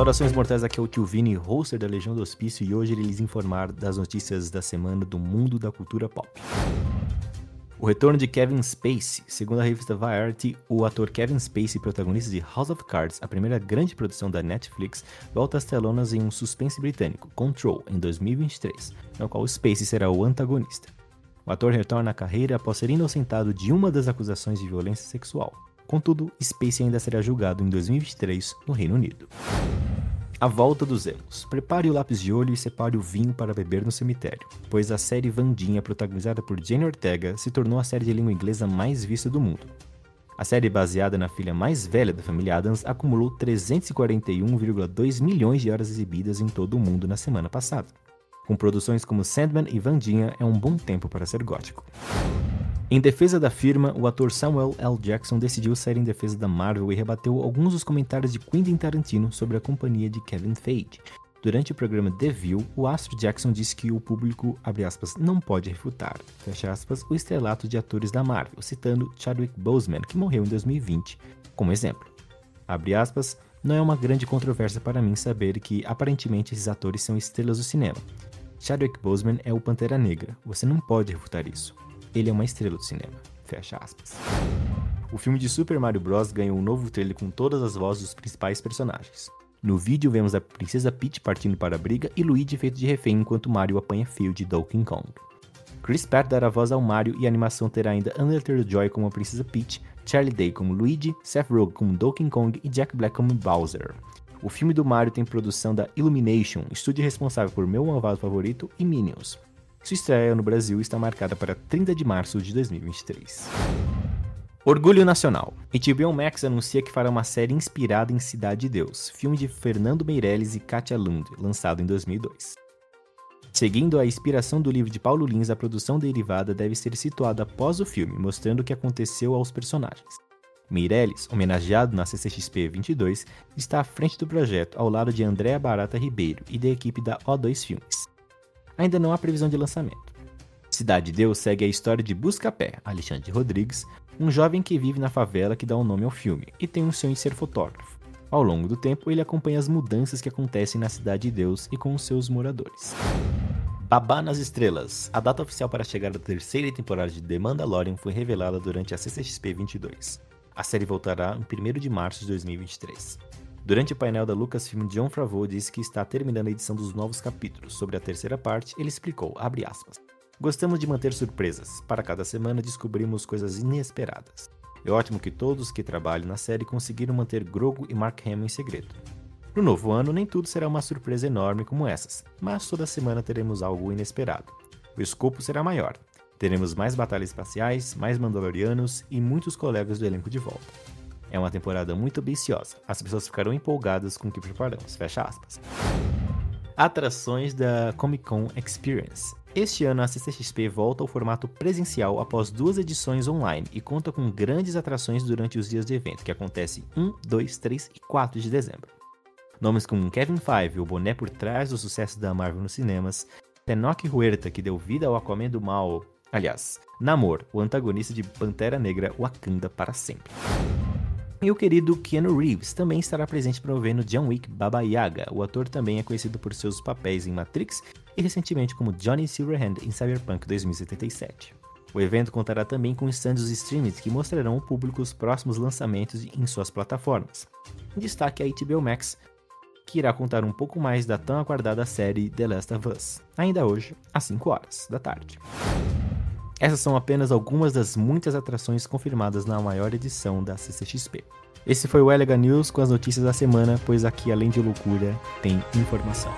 Saudações mortais, aqui é o Tio Vini, hoster da Legião do Hospício, e hoje ele lhes informar das notícias da semana do mundo da cultura pop. O retorno de Kevin Spacey. Segundo a revista Variety, o ator Kevin Spacey, protagonista de House of Cards, a primeira grande produção da Netflix, volta às telonas em um suspense britânico, Control, em 2023, no qual Spacey será o antagonista. O ator retorna à carreira após ser inocentado de uma das acusações de violência sexual. Contudo, Spacey ainda será julgado em 2023 no Reino Unido. A volta dos emos. Prepare o lápis de olho e separe o vinho para beber no cemitério, pois a série Vandinha, protagonizada por Jenny Ortega, se tornou a série de língua inglesa mais vista do mundo. A série, baseada na filha mais velha da família Adams, acumulou 341,2 milhões de horas exibidas em todo o mundo na semana passada. Com produções como Sandman e Vandinha, é um bom tempo para ser gótico. Em defesa da firma, o ator Samuel L. Jackson decidiu sair em defesa da Marvel e rebateu alguns dos comentários de Quentin Tarantino sobre a companhia de Kevin Feige. Durante o programa The View, o astro Jackson disse que o público, aspas, não pode refutar, aspas, o estrelato de atores da Marvel, citando Chadwick Boseman, que morreu em 2020, como exemplo. Aspas, não é uma grande controvérsia para mim saber que aparentemente esses atores são estrelas do cinema. Chadwick Boseman é o Pantera Negra, você não pode refutar isso ele é uma estrela do cinema. Fecha aspas. O filme de Super Mario Bros. ganhou um novo trailer com todas as vozes dos principais personagens. No vídeo vemos a princesa Peach partindo para a briga e Luigi feito de refém enquanto Mario apanha fio de Donkey Kong. Chris Pratt dará voz ao Mario e a animação terá ainda Undertale Joy como a princesa Peach, Charlie Day como Luigi, Seth Rogen como Donkey Kong e Jack Black como Bowser. O filme do Mario tem produção da Illumination, estúdio responsável por Meu Malvado Favorito e Minions. Sua estreia no Brasil está marcada para 30 de março de 2023. Orgulho Nacional. HBO Max anuncia que fará uma série inspirada em Cidade de Deus, filme de Fernando Meirelles e Katia Lund, lançado em 2002. Seguindo a inspiração do livro de Paulo Lins, a produção derivada deve ser situada após o filme, mostrando o que aconteceu aos personagens. Meirelles, homenageado na CCXP 22, está à frente do projeto, ao lado de Andréa Barata Ribeiro e da equipe da O2 Filmes ainda não há previsão de lançamento. Cidade de Deus segue a história de Buscapé, Alexandre Rodrigues, um jovem que vive na favela que dá o um nome ao filme e tem um sonho de ser fotógrafo. Ao longo do tempo, ele acompanha as mudanças que acontecem na Cidade de Deus e com os seus moradores. Babá nas Estrelas. A data oficial para chegar à terceira temporada de The Mandalorian foi revelada durante a CCXP 22. A série voltará em 1 de março de 2023. Durante o painel da Lucasfilm, John Favreau disse que está terminando a edição dos novos capítulos. Sobre a terceira parte, ele explicou, aspas, Gostamos de manter surpresas. Para cada semana descobrimos coisas inesperadas. É ótimo que todos que trabalham na série conseguiram manter Grogu e Mark Hamill em segredo. No novo ano, nem tudo será uma surpresa enorme como essas, mas toda semana teremos algo inesperado. O escopo será maior. Teremos mais batalhas espaciais, mais Mandalorianos e muitos colegas do elenco de volta. É uma temporada muito ambiciosa. As pessoas ficarão empolgadas com o que preparamos. Fecha aspas. Atrações da Comic Con Experience. Este ano a CCXP volta ao formato presencial após duas edições online e conta com grandes atrações durante os dias de evento, que acontece 1, 2, 3 e 4 de dezembro. Nomes como Kevin Feige, o boné por trás do sucesso da Marvel nos cinemas, Tenoch Huerta, que deu vida ao Aquaman do Mal, aliás, Namor, o antagonista de Pantera Negra Wakanda para sempre. E o querido Keanu Reeves também estará presente promovendo John Wick Baba Yaga. O ator também é conhecido por seus papéis em Matrix e recentemente como Johnny Silverhand em Cyberpunk 2077. O evento contará também com stands dos streamers que mostrarão ao público os próximos lançamentos em suas plataformas. Destaque a HBO Max, que irá contar um pouco mais da tão aguardada série The Last of Us, ainda hoje, às 5 horas da tarde. Essas são apenas algumas das muitas atrações confirmadas na maior edição da CCXP. Esse foi o Elega News com as notícias da semana, pois aqui além de loucura tem informação.